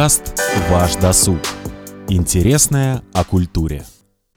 Подкаст «Ваш досуг». Интересное о культуре.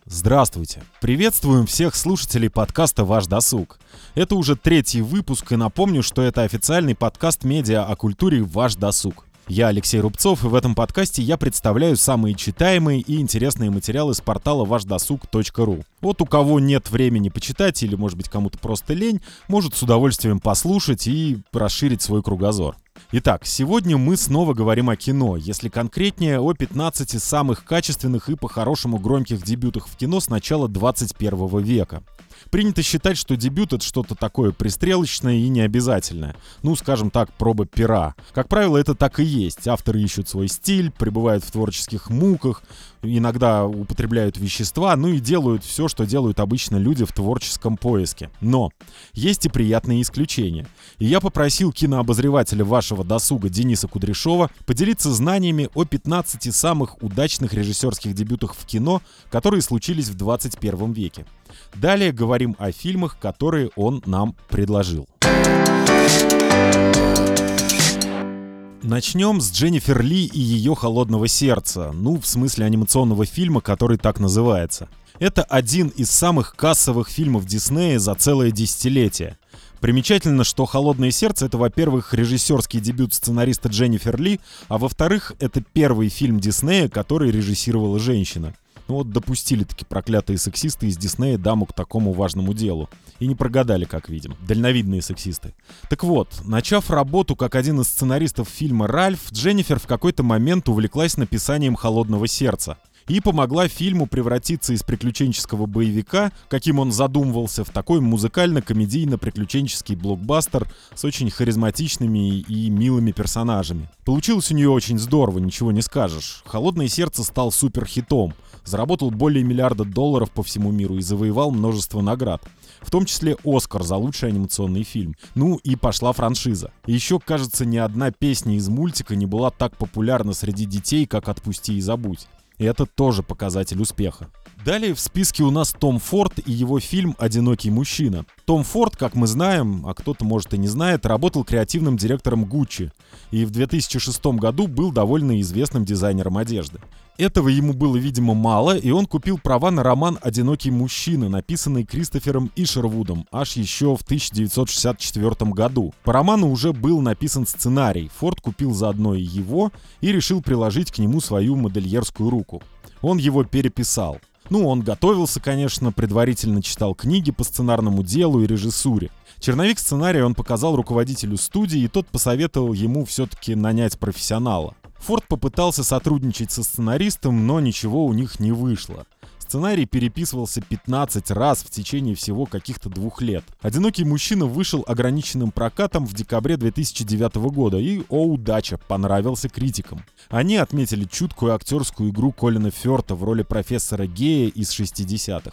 Здравствуйте! Приветствуем всех слушателей подкаста «Ваш досуг». Это уже третий выпуск, и напомню, что это официальный подкаст медиа о культуре «Ваш досуг». Я Алексей Рубцов, и в этом подкасте я представляю самые читаемые и интересные материалы с портала вашдосуг.ру. Вот у кого нет времени почитать или, может быть, кому-то просто лень, может с удовольствием послушать и расширить свой кругозор. Итак, сегодня мы снова говорим о кино, если конкретнее о 15 самых качественных и по-хорошему громких дебютах в кино с начала 21 века. Принято считать, что дебют — это что-то такое пристрелочное и необязательное. Ну, скажем так, проба пера. Как правило, это так и есть. Авторы ищут свой стиль, пребывают в творческих муках, иногда употребляют вещества, ну и делают все, что делают обычно люди в творческом поиске. Но есть и приятные исключения. И я попросил кинообозревателя вашего досуга Дениса Кудряшова поделиться знаниями о 15 самых удачных режиссерских дебютах в кино, которые случились в 21 веке. Далее говорим о фильмах, которые он нам предложил. Начнем с Дженнифер Ли и ее «Холодного сердца», ну, в смысле анимационного фильма, который так называется. Это один из самых кассовых фильмов Диснея за целое десятилетие. Примечательно, что «Холодное сердце» — это, во-первых, режиссерский дебют сценариста Дженнифер Ли, а во-вторых, это первый фильм Диснея, который режиссировала женщина. Ну вот допустили таки проклятые сексисты из Диснея даму к такому важному делу. И не прогадали, как видим. Дальновидные сексисты. Так вот, начав работу как один из сценаристов фильма «Ральф», Дженнифер в какой-то момент увлеклась написанием «Холодного сердца» и помогла фильму превратиться из приключенческого боевика, каким он задумывался, в такой музыкально-комедийно-приключенческий блокбастер с очень харизматичными и милыми персонажами. Получилось у нее очень здорово, ничего не скажешь. «Холодное сердце» стал суперхитом, заработал более миллиарда долларов по всему миру и завоевал множество наград. В том числе Оскар за лучший анимационный фильм. Ну и пошла франшиза. И еще, кажется, ни одна песня из мультика не была так популярна среди детей, как «Отпусти и забудь». И это тоже показатель успеха. Далее в списке у нас Том Форд и его фильм «Одинокий мужчина». Том Форд, как мы знаем, а кто-то может и не знает, работал креативным директором Гуччи и в 2006 году был довольно известным дизайнером одежды. Этого ему было, видимо, мало, и он купил права на роман «Одинокий мужчина», написанный Кристофером Ишервудом аж еще в 1964 году. По роману уже был написан сценарий, Форд купил заодно и его и решил приложить к нему свою модельерскую руку. Он его переписал. Ну, он готовился, конечно, предварительно читал книги по сценарному делу и режиссуре. Черновик сценария он показал руководителю студии, и тот посоветовал ему все-таки нанять профессионала. Форд попытался сотрудничать со сценаристом, но ничего у них не вышло. Сценарий переписывался 15 раз в течение всего каких-то двух лет. «Одинокий мужчина» вышел ограниченным прокатом в декабре 2009 года и, о удача, понравился критикам. Они отметили чуткую актерскую игру Колина Фёрта в роли профессора Гея из 60-х.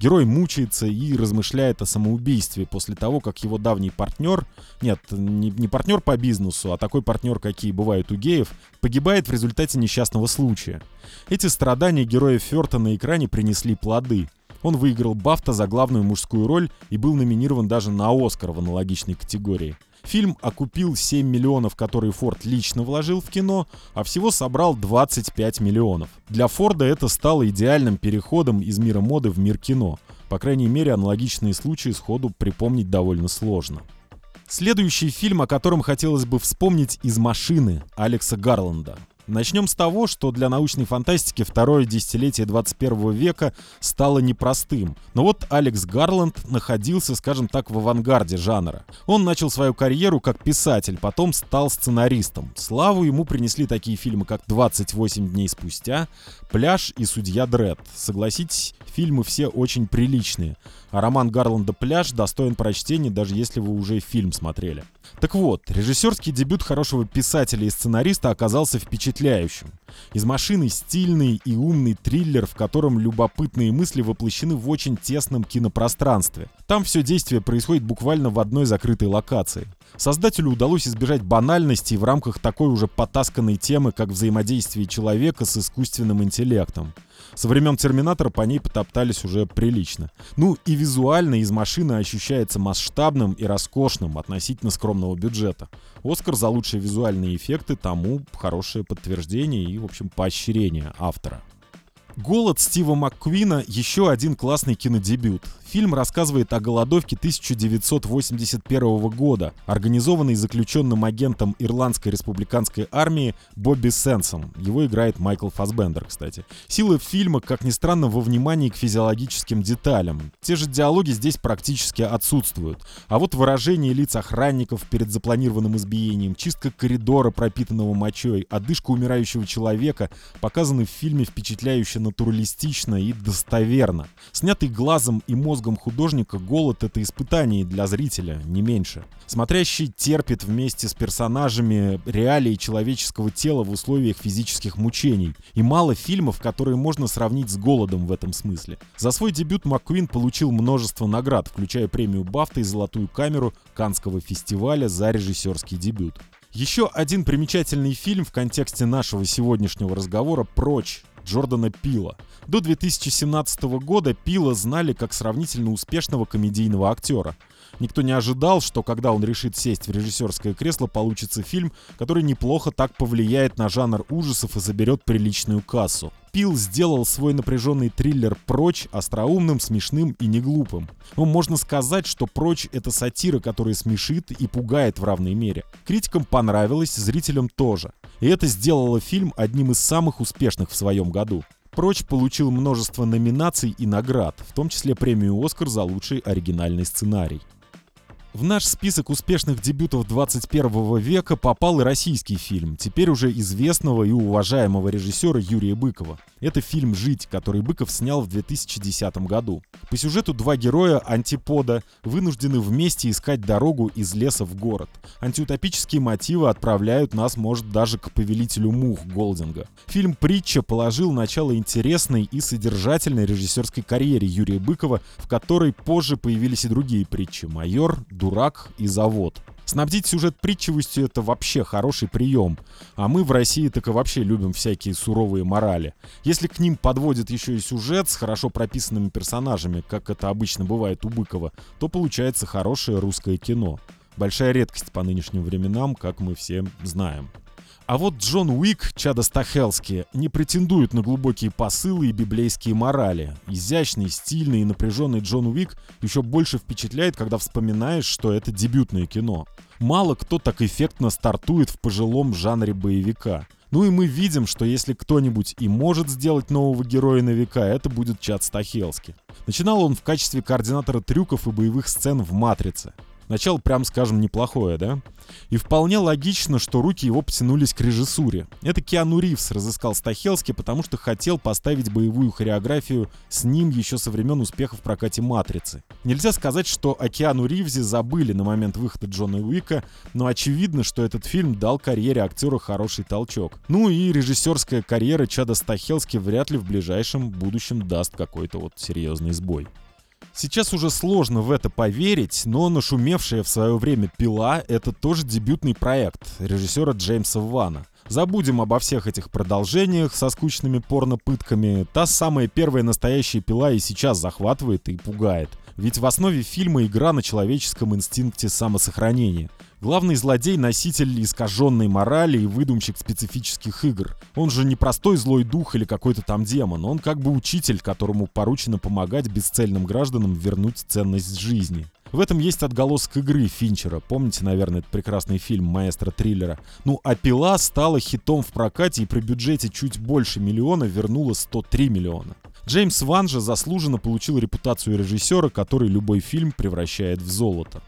Герой мучается и размышляет о самоубийстве после того, как его давний партнер, нет, не, не партнер по бизнесу, а такой партнер, какие бывают у геев, погибает в результате несчастного случая. Эти страдания героя Ферта на экране принесли плоды. Он выиграл Бафта за главную мужскую роль и был номинирован даже на Оскар в аналогичной категории. Фильм окупил 7 миллионов, которые Форд лично вложил в кино, а всего собрал 25 миллионов. Для Форда это стало идеальным переходом из мира моды в мир кино. По крайней мере, аналогичные случаи сходу припомнить довольно сложно. Следующий фильм, о котором хотелось бы вспомнить из «Машины» Алекса Гарланда. Начнем с того, что для научной фантастики второе десятилетие 21 века стало непростым. Но вот Алекс Гарланд находился, скажем так, в авангарде жанра. Он начал свою карьеру как писатель, потом стал сценаристом. Славу ему принесли такие фильмы, как «28 дней спустя», «Пляж» и «Судья Дред». Согласитесь, фильмы все очень приличные. А роман Гарланда «Пляж» достоин прочтения, даже если вы уже фильм смотрели. Так вот, режиссерский дебют хорошего писателя и сценариста оказался впечатляющим. Из машины стильный и умный триллер, в котором любопытные мысли воплощены в очень тесном кинопространстве. Там все действие происходит буквально в одной закрытой локации. Создателю удалось избежать банальности в рамках такой уже потасканной темы, как взаимодействие человека с искусственным интеллектом. Со времен Терминатора по ней потоптались уже прилично. Ну и визуально из машины ощущается масштабным и роскошным относительно скромного бюджета. Оскар за лучшие визуальные эффекты тому хорошее подтверждение и, в общем, поощрение автора. «Голод» Стива МакКуина — еще один классный кинодебют. Фильм рассказывает о голодовке 1981 года, организованной заключенным агентом Ирландской республиканской армии Бобби Сенсом. Его играет Майкл Фасбендер, кстати. Сила фильма, как ни странно, во внимании к физиологическим деталям. Те же диалоги здесь практически отсутствуют. А вот выражение лиц охранников перед запланированным избиением, чистка коридора, пропитанного мочой, одышка умирающего человека показаны в фильме впечатляюще натуралистично и достоверно. Снятый глазом и мозгом художника голод — это испытание для зрителя, не меньше. Смотрящий терпит вместе с персонажами реалии человеческого тела в условиях физических мучений. И мало фильмов, которые можно сравнить с голодом в этом смысле. За свой дебют МакКуин получил множество наград, включая премию Бафта и Золотую камеру Канского фестиваля за режиссерский дебют. Еще один примечательный фильм в контексте нашего сегодняшнего разговора «Прочь» Джордана Пила. До 2017 года Пила знали как сравнительно успешного комедийного актера. Никто не ожидал, что когда он решит сесть в режиссерское кресло, получится фильм, который неплохо так повлияет на жанр ужасов и заберет приличную кассу. Пил сделал свой напряженный триллер «Прочь» остроумным, смешным и неглупым. Но можно сказать, что «Прочь» — это сатира, которая смешит и пугает в равной мере. Критикам понравилось, зрителям тоже. И это сделало фильм одним из самых успешных в своем году. «Прочь» получил множество номинаций и наград, в том числе премию «Оскар» за лучший оригинальный сценарий. В наш список успешных дебютов 21 века попал и российский фильм, теперь уже известного и уважаемого режиссера Юрия Быкова. Это фильм «Жить», который Быков снял в 2010 году. По сюжету два героя антипода вынуждены вместе искать дорогу из леса в город. Антиутопические мотивы отправляют нас, может, даже к повелителю мух Голдинга. Фильм «Притча» положил начало интересной и содержательной режиссерской карьере Юрия Быкова, в которой позже появились и другие притчи «Майор», дурак и завод. Снабдить сюжет притчивостью — это вообще хороший прием. А мы в России так и вообще любим всякие суровые морали. Если к ним подводят еще и сюжет с хорошо прописанными персонажами, как это обычно бывает у Быкова, то получается хорошее русское кино. Большая редкость по нынешним временам, как мы все знаем. А вот Джон Уик, Чада Стахелски, не претендует на глубокие посылы и библейские морали. Изящный, стильный и напряженный Джон Уик еще больше впечатляет, когда вспоминаешь, что это дебютное кино. Мало кто так эффектно стартует в пожилом жанре боевика. Ну и мы видим, что если кто-нибудь и может сделать нового героя на века, это будет Чад Стахелски. Начинал он в качестве координатора трюков и боевых сцен в «Матрице». Начало, прям скажем, неплохое, да? И вполне логично, что руки его потянулись к режиссуре. Это Киану Ривз разыскал Стахелски, потому что хотел поставить боевую хореографию с ним еще со времен успеха в прокате «Матрицы». Нельзя сказать, что о Киану Ривзе забыли на момент выхода Джона Уика, но очевидно, что этот фильм дал карьере актера хороший толчок. Ну и режиссерская карьера Чада Стахелски вряд ли в ближайшем будущем даст какой-то вот серьезный сбой. Сейчас уже сложно в это поверить, но нашумевшая в свое время «Пила» — это тоже дебютный проект режиссера Джеймса Вана. Забудем обо всех этих продолжениях со скучными порно-пытками. Та самая первая настоящая пила и сейчас захватывает и пугает. Ведь в основе фильма игра на человеческом инстинкте самосохранения. Главный злодей — носитель искаженной морали и выдумщик специфических игр. Он же не простой злой дух или какой-то там демон, он как бы учитель, которому поручено помогать бесцельным гражданам вернуть ценность жизни. В этом есть отголосок игры Финчера. Помните, наверное, этот прекрасный фильм маэстро триллера? Ну, а «Пила» стала хитом в прокате и при бюджете чуть больше миллиона вернула 103 миллиона. Джеймс Ван же заслуженно получил репутацию режиссера, который любой фильм превращает в золото.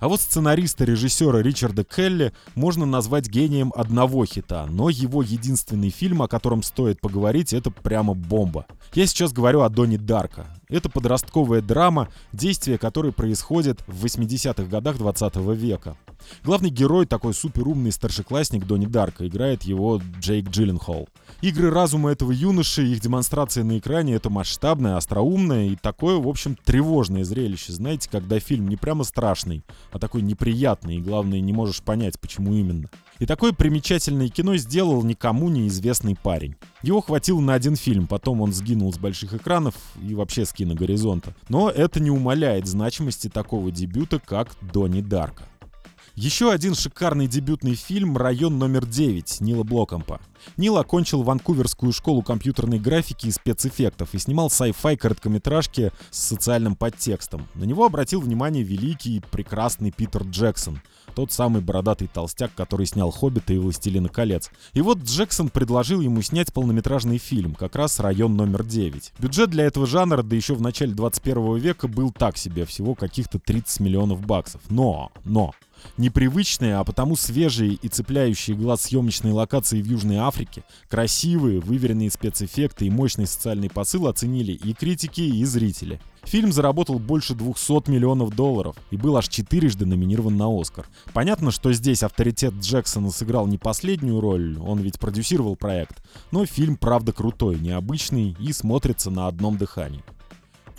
А вот сценариста режиссера Ричарда Келли можно назвать гением одного хита, но его единственный фильм, о котором стоит поговорить, это прямо бомба. Я сейчас говорю о Доне Дарка. Это подростковая драма, действие которой происходит в 80-х годах 20 века. Главный герой, такой суперумный старшеклассник Донни Дарка, играет его Джейк Джилленхол. Игры разума этого юноши, их демонстрация на экране — это масштабное, остроумное и такое, в общем, тревожное зрелище. Знаете, когда фильм не прямо страшный, а такой неприятный, и главное, не можешь понять, почему именно. И такое примечательное кино сделал никому неизвестный парень. Его хватило на один фильм, потом он сгинул с больших экранов и вообще с киногоризонта. Но это не умаляет значимости такого дебюта, как Донни Дарка. Еще один шикарный дебютный фильм «Район номер 9» Нила Блокомпа. Нил окончил Ванкуверскую школу компьютерной графики и спецэффектов и снимал sci-fi короткометражки с социальным подтекстом. На него обратил внимание великий и прекрасный Питер Джексон, тот самый бородатый толстяк, который снял «Хоббита» и «Властелина колец». И вот Джексон предложил ему снять полнометражный фильм, как раз «Район номер 9». Бюджет для этого жанра, да еще в начале 21 века, был так себе, всего каких-то 30 миллионов баксов. Но, но, Непривычные, а потому свежие и цепляющие глаз съемочные локации в Южной Африке, красивые, выверенные спецэффекты и мощный социальный посыл оценили и критики, и зрители. Фильм заработал больше 200 миллионов долларов и был аж четырежды номинирован на Оскар. Понятно, что здесь авторитет Джексона сыграл не последнюю роль, он ведь продюсировал проект, но фильм правда крутой, необычный и смотрится на одном дыхании.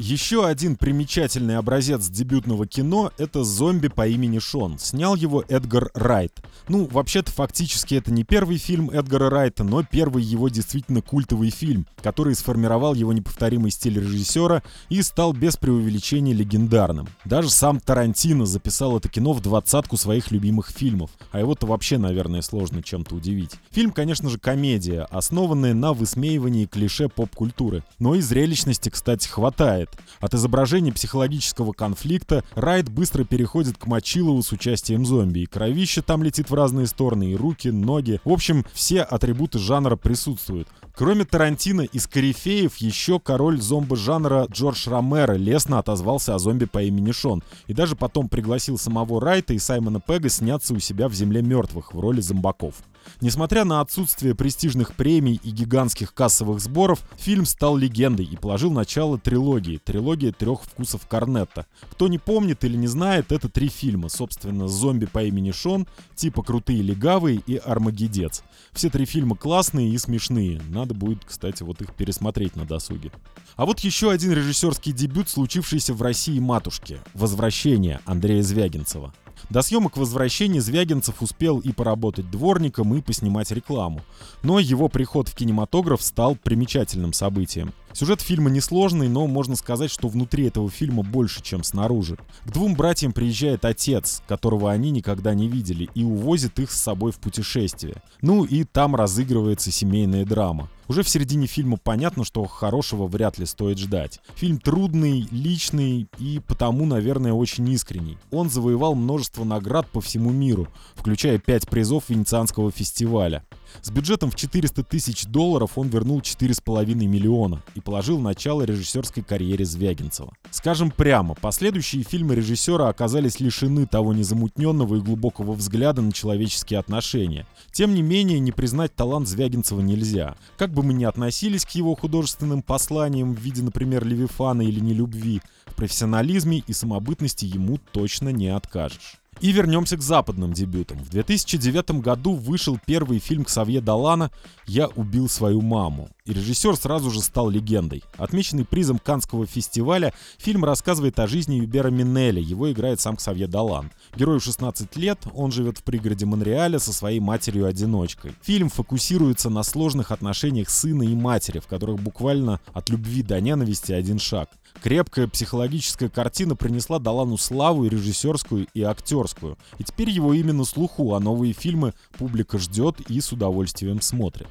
Еще один примечательный образец дебютного кино — это «Зомби по имени Шон». Снял его Эдгар Райт. Ну, вообще-то, фактически это не первый фильм Эдгара Райта, но первый его действительно культовый фильм, который сформировал его неповторимый стиль режиссера и стал без преувеличения легендарным. Даже сам Тарантино записал это кино в двадцатку своих любимых фильмов, а его-то вообще, наверное, сложно чем-то удивить. Фильм, конечно же, комедия, основанная на высмеивании клише поп-культуры, но и зрелищности, кстати, хватает. От изображения психологического конфликта Райт быстро переходит к Мочилову с участием зомби. И кровище там летит в разные стороны, и руки, ноги. В общем, все атрибуты жанра присутствуют. Кроме Тарантино из корифеев, еще король зомби-жанра Джордж Ромеро лестно отозвался о зомби по имени Шон. И даже потом пригласил самого Райта и Саймона Пега сняться у себя в «Земле мертвых» в роли зомбаков. Несмотря на отсутствие престижных премий и гигантских кассовых сборов, фильм стал легендой и положил начало трилогии, трилогия трех вкусов Корнетта. Кто не помнит или не знает, это три фильма, собственно, «Зомби по имени Шон», типа «Крутые легавые» и «Армагеддец». Все три фильма классные и смешные, надо будет, кстати, вот их пересмотреть на досуге. А вот еще один режиссерский дебют, случившийся в России матушке «Возвращение» Андрея Звягинцева. До съемок возвращения Звягинцев успел и поработать дворником, и поснимать рекламу. Но его приход в кинематограф стал примечательным событием. Сюжет фильма несложный, но можно сказать, что внутри этого фильма больше, чем снаружи. К двум братьям приезжает отец, которого они никогда не видели, и увозит их с собой в путешествие. Ну и там разыгрывается семейная драма. Уже в середине фильма понятно, что хорошего вряд ли стоит ждать. Фильм трудный, личный и потому, наверное, очень искренний. Он завоевал множество наград по всему миру, включая 5 призов Венецианского фестиваля. С бюджетом в 400 тысяч долларов он вернул 4,5 миллиона и положил начало режиссерской карьере Звягинцева. Скажем прямо, последующие фильмы режиссера оказались лишены того незамутненного и глубокого взгляда на человеческие отношения. Тем не менее, не признать талант Звягинцева нельзя. Как бы мы ни относились к его художественным посланиям в виде, например, Левифана или Нелюбви, в профессионализме и самобытности ему точно не откажешь. И вернемся к западным дебютам. В 2009 году вышел первый фильм Ксавье Далана «Я убил свою маму». И режиссер сразу же стал легендой. Отмеченный призом Канского фестиваля, фильм рассказывает о жизни Юбера Минелли. Его играет сам Ксавье Далан. Герою 16 лет, он живет в пригороде Монреаля со своей матерью-одиночкой. Фильм фокусируется на сложных отношениях сына и матери, в которых буквально от любви до ненависти один шаг. Крепкая психологическая картина принесла Далану славу и режиссерскую, и актерскую. И теперь его именно слуху, а новые фильмы публика ждет и с удовольствием смотрит.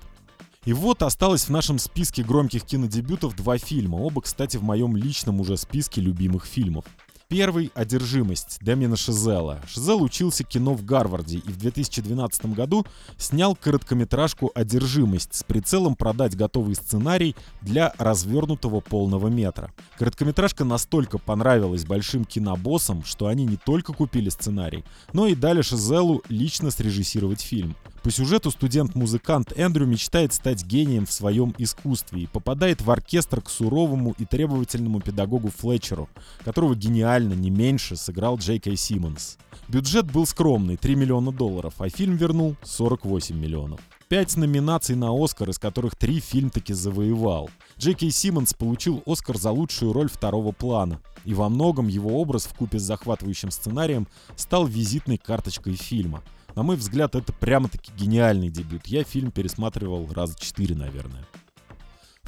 И вот осталось в нашем списке громких кинодебютов два фильма, оба, кстати, в моем личном уже списке любимых фильмов. Первый — «Одержимость» Дэмина Шизела. Шизел учился кино в Гарварде и в 2012 году снял короткометражку «Одержимость» с прицелом продать готовый сценарий для развернутого полного метра. Короткометражка настолько понравилась большим кинобоссам, что они не только купили сценарий, но и дали Шизелу лично срежиссировать фильм. По сюжету студент-музыкант Эндрю мечтает стать гением в своем искусстве и попадает в оркестр к суровому и требовательному педагогу Флетчеру, которого гениально, не меньше, сыграл Джей Кей Симмонс. Бюджет был скромный, 3 миллиона долларов, а фильм вернул 48 миллионов. Пять номинаций на Оскар, из которых три фильм таки завоевал. Джей Кей Симмонс получил Оскар за лучшую роль второго плана, и во многом его образ в купе с захватывающим сценарием стал визитной карточкой фильма – на мой взгляд, это прямо-таки гениальный дебют. Я фильм пересматривал раза четыре, наверное.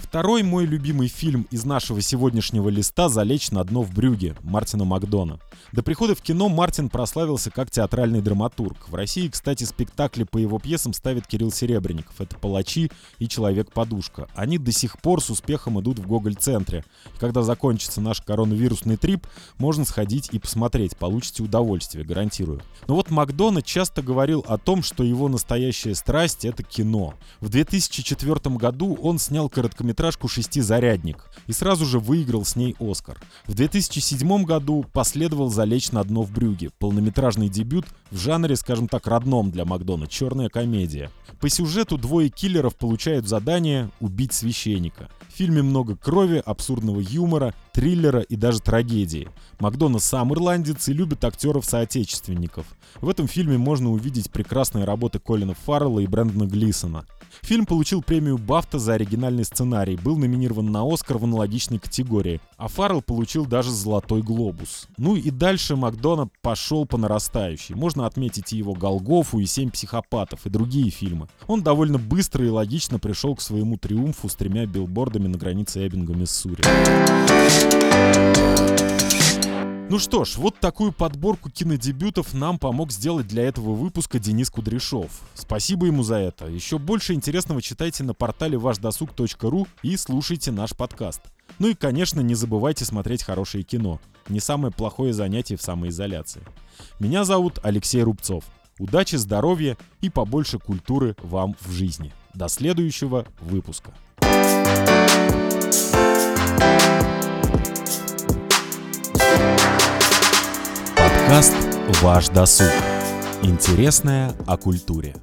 Второй мой любимый фильм из нашего сегодняшнего листа «Залечь на дно в брюге» Мартина Макдона. До прихода в кино Мартин прославился как театральный драматург. В России, кстати, спектакли по его пьесам ставит Кирилл Серебренников. Это «Палачи» и «Человек-подушка». Они до сих пор с успехом идут в Гоголь-центре. Когда закончится наш коронавирусный трип, можно сходить и посмотреть. Получите удовольствие, гарантирую. Но вот Макдона часто говорил о том, что его настоящая страсть — это кино. В 2004 году он снял короткометражный короткометражку «Шестизарядник» и сразу же выиграл с ней «Оскар». В 2007 году последовал «Залечь на дно в брюге», полнометражный дебют в жанре, скажем так, родном для Макдона, черная комедия. По сюжету двое киллеров получают задание убить священника. В фильме много крови, абсурдного юмора, триллера и даже трагедии. Макдона сам ирландец и любит актеров-соотечественников. В этом фильме можно увидеть прекрасные работы Колина Фаррелла и Брэндона Глисона. Фильм получил премию Бафта за оригинальный сценарий, был номинирован на Оскар в аналогичной категории, а Фаррелл получил даже Золотой Глобус. Ну и дальше Макдона пошел по нарастающей. Можно отметить и его Голгофу, и Семь психопатов, и другие фильмы. Он довольно быстро и логично пришел к своему триумфу с тремя билбордами на границе Эббинга, Миссури. Ну что ж, вот такую подборку кинодебютов нам помог сделать для этого выпуска Денис Кудряшов. Спасибо ему за это. Еще больше интересного читайте на портале вашдосуг.ру и слушайте наш подкаст. Ну и, конечно, не забывайте смотреть хорошее кино. Не самое плохое занятие в самоизоляции. Меня зовут Алексей Рубцов. Удачи, здоровья и побольше культуры вам в жизни. До следующего выпуска. Подкаст «Ваш досуг». Интересное о культуре.